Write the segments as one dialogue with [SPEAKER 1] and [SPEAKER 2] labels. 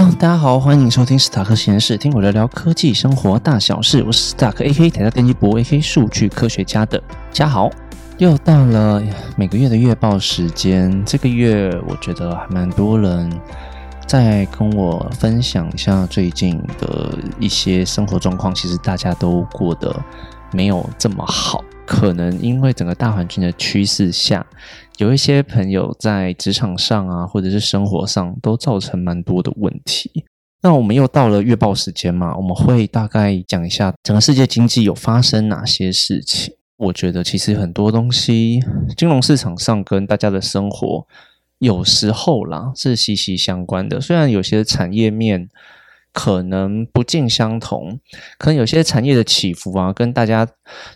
[SPEAKER 1] 大家好，欢迎收听史塔克实验室，听我聊聊科技生活大小事。我是史塔克 A K 台大电机博 A K 数据科学家的嘉豪。又到了每个月的月报时间，这个月我觉得还蛮多人在跟我分享一下最近的一些生活状况。其实大家都过得没有这么好，可能因为整个大环境的趋势下。有一些朋友在职场上啊，或者是生活上，都造成蛮多的问题。那我们又到了月报时间嘛，我们会大概讲一下整个世界经济有发生哪些事情。我觉得其实很多东西，金融市场上跟大家的生活有时候啦是息息相关的。虽然有些产业面。可能不尽相同，可能有些产业的起伏啊，跟大家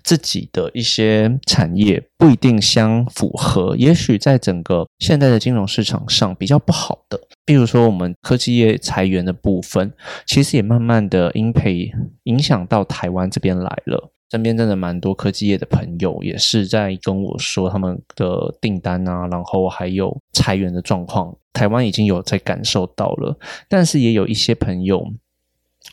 [SPEAKER 1] 自己的一些产业不一定相符合。也许在整个现在的金融市场上比较不好的，比如说我们科技业裁员的部分，其实也慢慢的因配影响到台湾这边来了。身边真的蛮多科技业的朋友，也是在跟我说他们的订单啊，然后还有裁员的状况，台湾已经有在感受到了。但是也有一些朋友，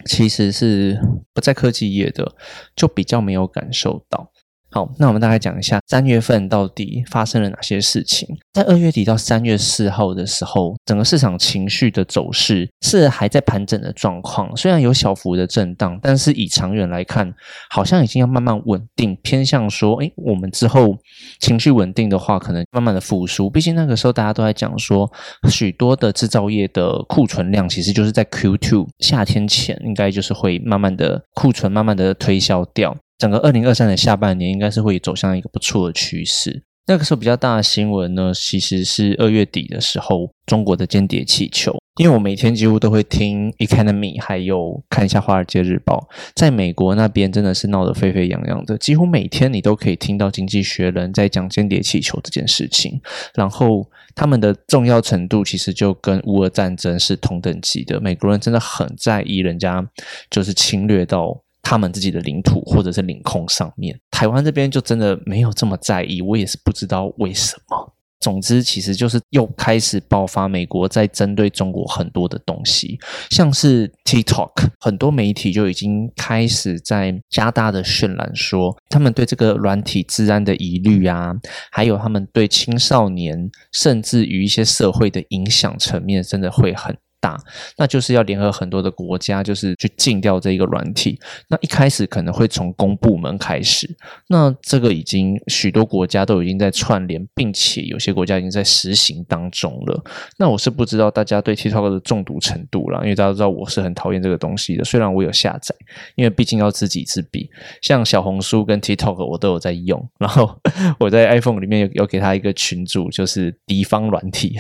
[SPEAKER 1] 其实是不在科技业的，就比较没有感受到。好，那我们大概讲一下三月份到底发生了哪些事情。在二月底到三月四号的时候，整个市场情绪的走势是还在盘整的状况，虽然有小幅的震荡，但是以长远来看，好像已经要慢慢稳定，偏向说，诶，我们之后情绪稳定的话，可能慢慢的复苏。毕竟那个时候大家都在讲说，许多的制造业的库存量其实就是在 Q two 夏天前，应该就是会慢慢的库存慢慢的推销掉。整个二零二三的下半年应该是会走向一个不错的趋势。那个时候比较大的新闻呢，其实是二月底的时候，中国的间谍气球。因为我每天几乎都会听 Economy，还有看一下《华尔街日报》。在美国那边真的是闹得沸沸扬扬的，几乎每天你都可以听到《经济学人》在讲间谍气球这件事情。然后他们的重要程度其实就跟乌俄战争是同等级的。美国人真的很在意人家就是侵略到。他们自己的领土或者是领空上面，台湾这边就真的没有这么在意，我也是不知道为什么。总之，其实就是又开始爆发美国在针对中国很多的东西，像是 TikTok，很多媒体就已经开始在加大的渲染，说他们对这个软体治安的疑虑啊，还有他们对青少年甚至于一些社会的影响层面，真的会很。大，那就是要联合很多的国家，就是去禁掉这一个软体。那一开始可能会从公部门开始，那这个已经许多国家都已经在串联，并且有些国家已经在实行当中了。那我是不知道大家对 TikTok 的中毒程度了，因为大家都知道我是很讨厌这个东西的。虽然我有下载，因为毕竟要知己知彼。像小红书跟 TikTok 我都有在用，然后 我在 iPhone 里面有有给他一个群组，就是敌方软体。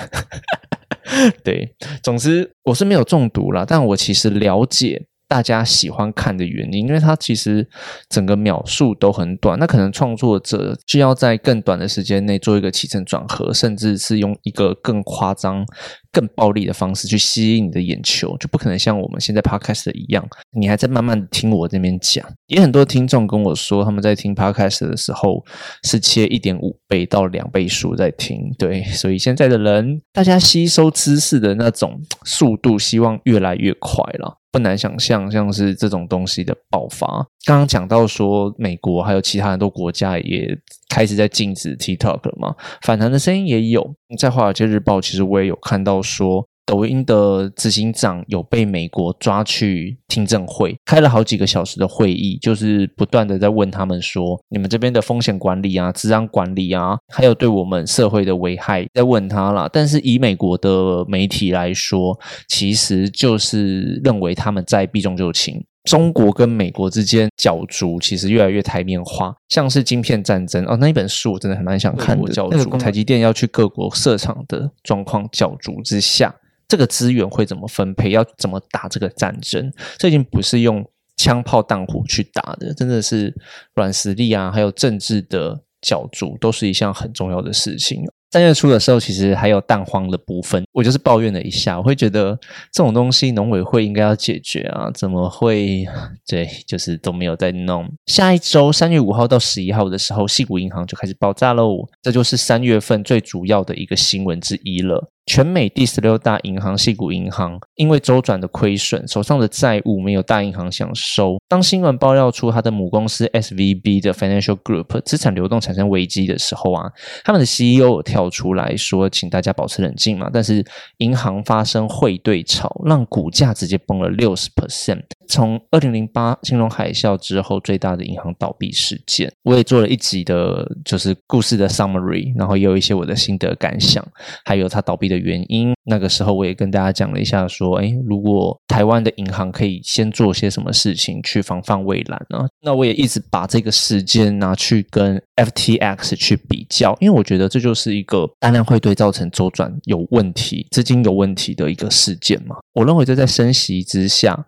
[SPEAKER 1] 对，总之我是没有中毒啦，但我其实了解大家喜欢看的原因，因为它其实整个秒数都很短，那可能创作者需要在更短的时间内做一个起承转合，甚至是用一个更夸张。更暴力的方式去吸引你的眼球，就不可能像我们现在 podcast 一样，你还在慢慢听我这边讲。也很多听众跟我说，他们在听 podcast 的时候是切一点五倍到两倍速在听。对，所以现在的人，大家吸收知识的那种速度，希望越来越快了。不难想象，像是这种东西的爆发。刚刚讲到说，美国还有其他很多国家也开始在禁止 TikTok 了嘛？反弹的声音也有。在华尔街日报，其实我也有看到说。抖音的执行长有被美国抓去听证会，开了好几个小时的会议，就是不断的在问他们说：你们这边的风险管理啊、治安管理啊，还有对我们社会的危害，在问他啦。但是以美国的媒体来说，其实就是认为他们在避重就轻。中国跟美国之间角逐，其实越来越台面化，像是晶片战争哦，那一本书我真的很蛮想看的。那个台积电要去各国设厂的状况角逐之下。这个资源会怎么分配？要怎么打这个战争？这已经不是用枪炮弹火去打的，真的是软实力啊，还有政治的角逐，都是一项很重要的事情。三月初的时候，其实还有蛋荒的部分，我就是抱怨了一下，我会觉得这种东西农委会应该要解决啊，怎么会对，就是都没有在弄。下一周三月五号到十一号的时候，西谷银行就开始爆炸喽，这就是三月份最主要的一个新闻之一了。全美第十六大银行系股银行，因为周转的亏损，手上的债务没有大银行想收。当新闻爆料出他的母公司 SVB 的 Financial Group 资产流动产生危机的时候啊，他们的 CEO 跳出来说，请大家保持冷静嘛。但是银行发生汇兑潮，让股价直接崩了六十 percent。从二零零八金融海啸之后最大的银行倒闭事件，我也做了一集的，就是故事的 summary，然后也有一些我的心得感想，还有它倒闭的原因。那个时候我也跟大家讲了一下，说，哎，如果台湾的银行可以先做些什么事情去防范未然呢？那我也一直把这个时间拿去跟 FTX 去比较，因为我觉得这就是一个大量汇兑造成周转有问题、资金有问题的一个事件嘛。我认为这在升息之下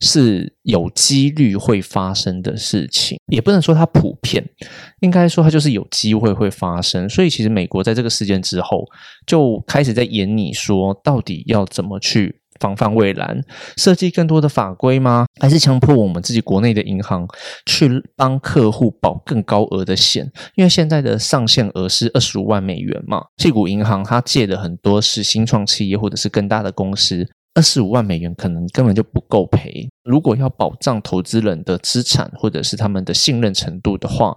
[SPEAKER 1] 是有几率会发生的事情，也不能说它普遍，应该说它就是有机会会发生。所以其实美国在这个事件之后就开始在演你说说，到底要怎么去防范未然，设计更多的法规吗？还是强迫我们自己国内的银行去帮客户保更高额的险？因为现在的上限额是二十五万美元嘛，这股银行它借的很多是新创企业或者是更大的公司。二十五万美元可能根本就不够赔。如果要保障投资人的资产或者是他们的信任程度的话，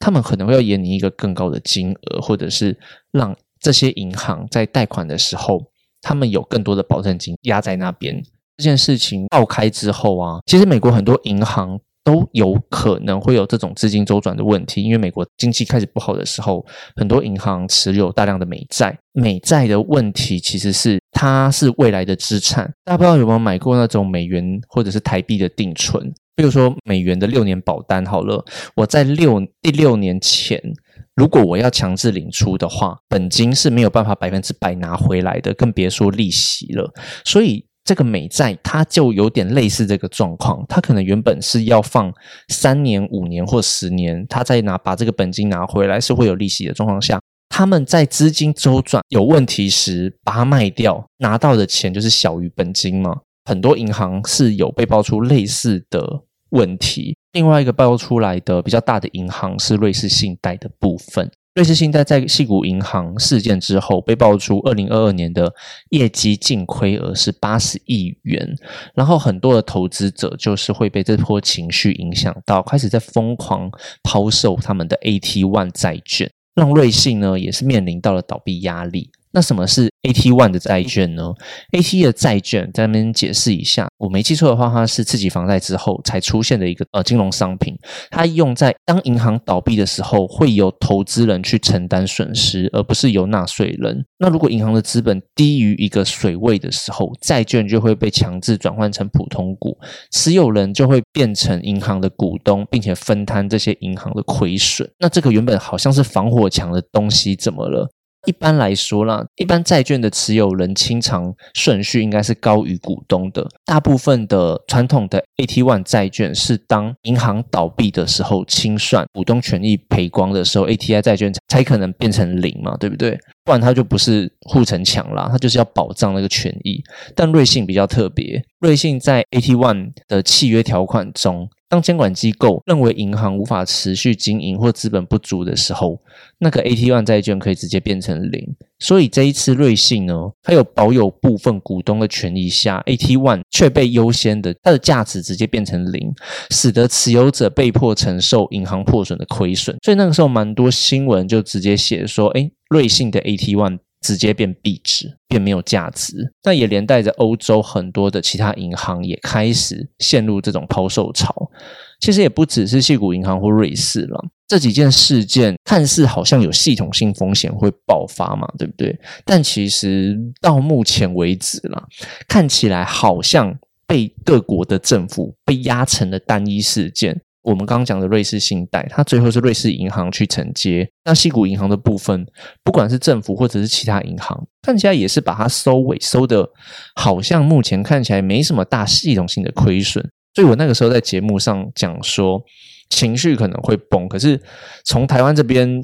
[SPEAKER 1] 他们可能会要延你一个更高的金额，或者是让这些银行在贷款的时候，他们有更多的保证金压在那边。这件事情爆开之后啊，其实美国很多银行。都有可能会有这种资金周转的问题，因为美国经济开始不好的时候，很多银行持有大量的美债。美债的问题其实是它是未来的资产。大家不知道有没有买过那种美元或者是台币的定存？比如说美元的六年保单，好了，我在六第六年前，如果我要强制领出的话，本金是没有办法百分之百拿回来的，更别说利息了。所以。这个美债它就有点类似这个状况，它可能原本是要放三年、五年或十年，它再拿把这个本金拿回来是会有利息的状况下，他们在资金周转有问题时把它卖掉，拿到的钱就是小于本金嘛。很多银行是有被爆出类似的问题。另外一个爆出来的比较大的银行是瑞士信贷的部分。瑞士信贷在系谷银行事件之后被爆出，二零二二年的业绩净亏额是八十亿元，然后很多的投资者就是会被这波情绪影响到，开始在疯狂抛售他们的 AT One 债券，让瑞信呢也是面临到了倒闭压力。那什么是 AT One 的债券呢？AT 的债券在那边解释一下，我没记错的话，它是次级房贷之后才出现的一个呃金融商品。它用在当银行倒闭的时候，会由投资人去承担损失，而不是由纳税人。那如果银行的资本低于一个水位的时候，债券就会被强制转换成普通股，持有人就会变成银行的股东，并且分摊这些银行的亏损。那这个原本好像是防火墙的东西，怎么了？一般来说啦，一般债券的持有人清偿顺序应该是高于股东的。大部分的传统的 AT One 债券是当银行倒闭的时候清算，股东权益赔光的时候，ATI 债券才可能变成零嘛，对不对？不然它就不是护城墙啦，它就是要保障那个权益。但瑞信比较特别，瑞信在 AT One 的契约条款中。当监管机构认为银行无法持续经营或资本不足的时候，那个 AT One 债券可以直接变成零。所以这一次瑞信呢，它有保有部分股东的权益下，AT One 却被优先的，它的价值直接变成零，使得持有者被迫承受银行破损的亏损。所以那个时候蛮多新闻就直接写说，哎，瑞信的 AT One。直接变币值，变没有价值，那也连带着欧洲很多的其他银行也开始陷入这种抛售潮。其实也不只是西谷银行或瑞士了，这几件事件看似好像有系统性风险会爆发嘛，对不对？但其实到目前为止了，看起来好像被各国的政府被压成了单一事件。我们刚刚讲的瑞士信贷，它最后是瑞士银行去承接。那西谷银行的部分，不管是政府或者是其他银行，看起来也是把它收尾，收的好像目前看起来没什么大系统性的亏损。所以我那个时候在节目上讲说，情绪可能会崩，可是从台湾这边。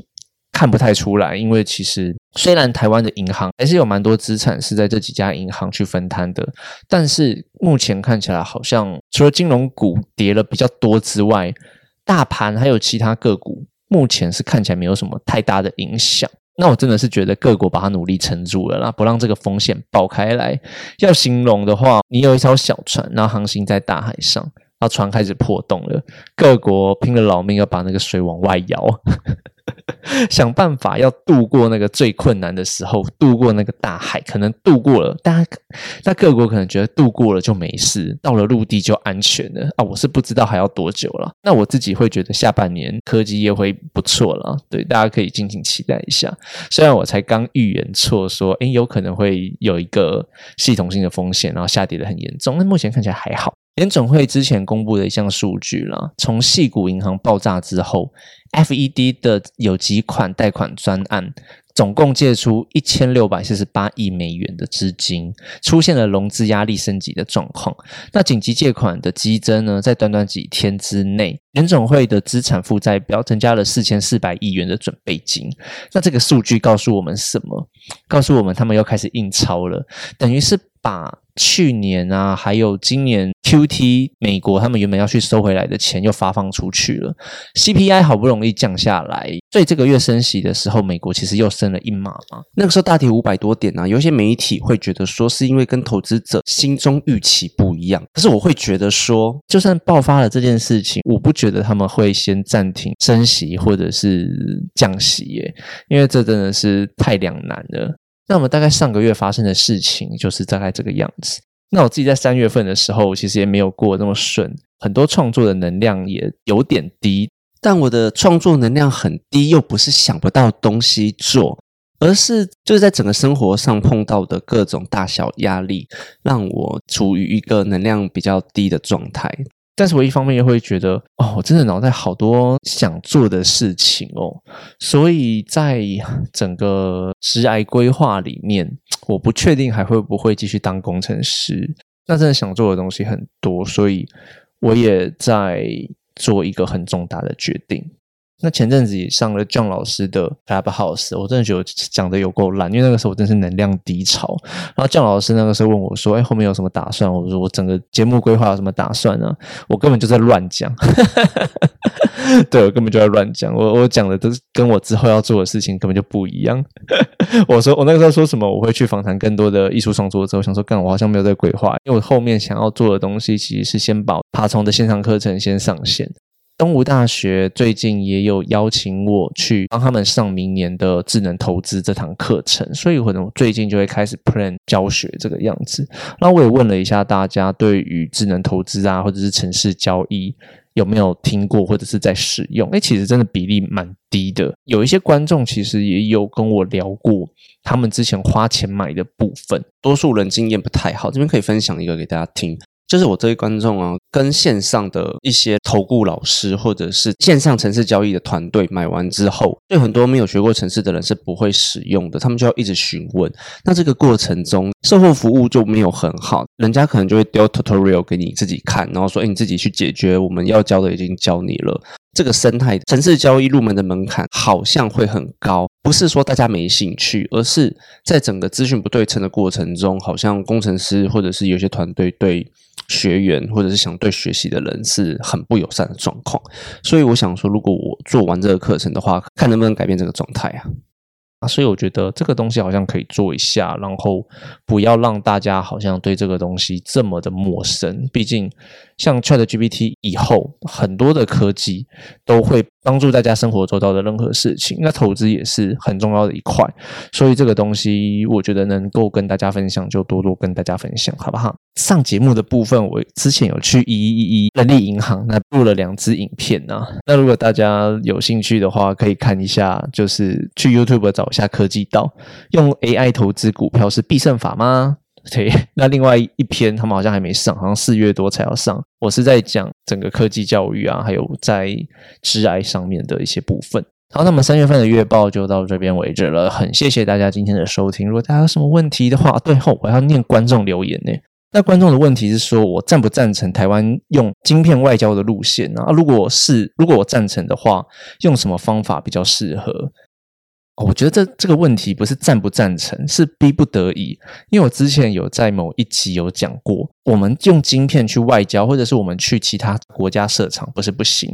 [SPEAKER 1] 看不太出来，因为其实虽然台湾的银行还是有蛮多资产是在这几家银行去分摊的，但是目前看起来好像除了金融股跌了比较多之外，大盘还有其他个股目前是看起来没有什么太大的影响。那我真的是觉得各国把它努力撑住了啦，不让这个风险爆开来。要形容的话，你有一艘小船，然后航行在大海上。然后船开始破洞了，各国拼了老命要把那个水往外摇，想办法要渡过那个最困难的时候，渡过那个大海。可能渡过了，大家那各国可能觉得渡过了就没事，到了陆地就安全了啊！我是不知道还要多久了。那我自己会觉得下半年科技业会不错了，对，大家可以敬请期待一下。虽然我才刚预言错，说诶有可能会有一个系统性的风险，然后下跌的很严重，那目前看起来还好。联总会之前公布的一项数据了，从细股银行爆炸之后，FED 的有几款贷款专案，总共借出一千六百四十八亿美元的资金，出现了融资压力升级的状况。那紧急借款的激增呢，在短短几天之内，联总会的资产负债表增加了四千四百亿元的准备金。那这个数据告诉我们什么？告诉我们他们又开始印钞了，等于是把。去年啊，还有今年，Q T 美国他们原本要去收回来的钱又发放出去了，C P I 好不容易降下来，所以这个月升息的时候，美国其实又升了一码嘛。
[SPEAKER 2] 那个时候大跌五百多点啊，有些媒体会觉得说是因为跟投资者心中预期不一样，可是我会觉得说，
[SPEAKER 1] 就算爆发了这件事情，我不觉得他们会先暂停升息或者是降息耶，因为这真的是太两难了。那我们大概上个月发生的事情就是大概这个样子。那我自己在三月份的时候，其实也没有过那么顺，很多创作的能量也有点低。
[SPEAKER 2] 但我的创作能量很低，又不是想不到东西做，而是就是在整个生活上碰到的各种大小压力，让我处于一个能量比较低的状态。
[SPEAKER 1] 但是我一方面又会觉得，哦，我真的脑袋好多想做的事情哦，所以在整个职业规划里面，我不确定还会不会继续当工程师。那真的想做的东西很多，所以我也在做一个很重大的决定。那前阵子也上了姜老师的 Clubhouse，我真的觉得讲的有够烂，因为那个时候我真是能量低潮。然后姜老师那个时候问我说：“哎，后面有什么打算？”我说：“我整个节目规划有什么打算呢？我根本就在乱讲，对我根本就在乱讲。我我讲的都是跟我之后要做的事情根本就不一样。我说我那个时候说什么？我会去访谈更多的艺术创作者。我想说，干我好像没有在规划，因为我后面想要做的东西其实是先把爬虫的线上课程先上线。东吴大学最近也有邀请我去帮他们上明年的智能投资这堂课程，所以可能最近就会开始 plan 教学这个样子。那我也问了一下大家，对于智能投资啊，或者是城市交易有没有听过或者是在使用？哎，其实真的比例蛮低的。有一些观众其实也有跟我聊过他们之前花钱买的部分，
[SPEAKER 2] 多数人经验不太好。这边可以分享一个给大家听。就是我这位观众啊，跟线上的一些投顾老师，或者是线上城市交易的团队买完之后，对很多没有学过城市的人是不会使用的，他们就要一直询问。那这个过程中，售后服务就没有很好，人家可能就会丢 tutorial 给你自己看，然后说：“哎，你自己去解决，我们要教的已经教你了。”这个生态城市交易入门的门槛好像会很高，不是说大家没兴趣，而是在整个资讯不对称的过程中，好像工程师或者是有些团队对学员或者是想对学习的人是很不友善的状况。所以我想说，如果我做完这个课程的话，看能不能改变这个状态啊。
[SPEAKER 1] 所以我觉得这个东西好像可以做一下，然后不要让大家好像对这个东西这么的陌生。毕竟像 Chat GPT 以后，很多的科技都会帮助大家生活做到的任何事情，那投资也是很重要的一块。所以这个东西，我觉得能够跟大家分享，就多多跟大家分享，好不好？上节目的部分，我之前有去一一一人力银行那录了两支影片呢。那如果大家有兴趣的话，可以看一下，就是去 YouTube 找一下科技道，用 AI 投资股票是必胜法吗？对。那另外一篇他们好像还没上，好像四月多才要上。我是在讲整个科技教育啊，还有在致癌上面的一些部分。好，那么三月份的月报就到这边为止了。很谢谢大家今天的收听。如果大家有什么问题的话，最后我要念观众留言呢。那观众的问题是说，我赞不赞成台湾用晶片外交的路线呢？啊，如果是如果我赞成的话，用什么方法比较适合？我觉得这这个问题不是赞不赞成，是逼不得已。因为我之前有在某一集有讲过，我们用晶片去外交，或者是我们去其他国家设厂，不是不行。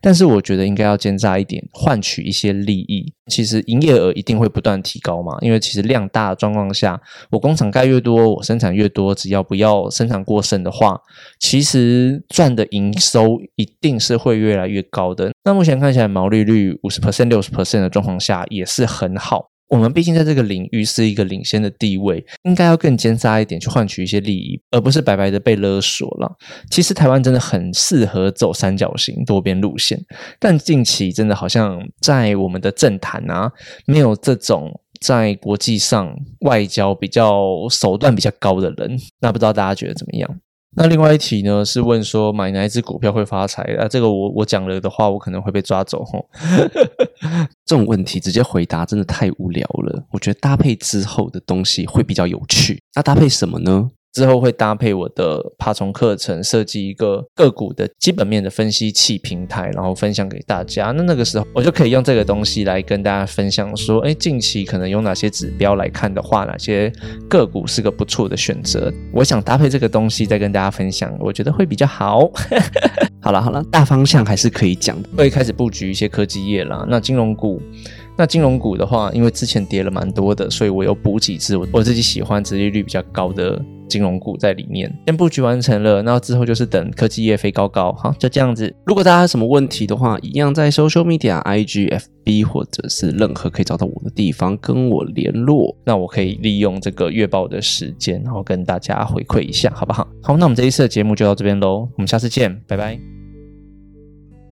[SPEAKER 1] 但是我觉得应该要奸诈一点，换取一些利益。其实营业额一定会不断提高嘛，因为其实量大的状况下，我工厂盖越多，我生产越多，只要不要生产过剩的话，其实赚的营收一定是会越来越高的。那目前看起来毛利率五十 percent、六十 percent 的状况下，也是很好。我们毕竟在这个领域是一个领先的地位，应该要更奸诈一点去换取一些利益，而不是白白的被勒索了。其实台湾真的很适合走三角形多边路线，但近期真的好像在我们的政坛啊，没有这种在国际上外交比较手段比较高的人。那不知道大家觉得怎么样？那另外一题呢，是问说买哪一只股票会发财？啊，这个我我讲了的话，我可能会被抓走吼。
[SPEAKER 2] 这种问题直接回答真的太无聊了。我觉得搭配之后的东西会比较有趣。那搭配什么呢？
[SPEAKER 1] 之后会搭配我的爬虫课程，设计一个个股的基本面的分析器平台，然后分享给大家。那那个时候我就可以用这个东西来跟大家分享，说，哎，近期可能有哪些指标来看的话，哪些个股是个不错的选择。我想搭配这个东西再跟大家分享，我觉得会比较好。
[SPEAKER 2] 好了好了，大方向还是可以讲的。
[SPEAKER 1] 会开始布局一些科技业啦，那金融股。那金融股的话，因为之前跌了蛮多的，所以我有补几只我自己喜欢、殖利率比较高的金融股在里面。先布局完成了，那之后就是等科技业飞高高。好，就这样子。
[SPEAKER 2] 如果大家有什么问题的话，一样在 social media、IG、FB 或者是任何可以找到我的地方跟我联络。
[SPEAKER 1] 那我可以利用这个月报的时间，然后跟大家回馈一下，好不好？好，那我们这一次的节目就到这边喽，我们下次见，拜拜。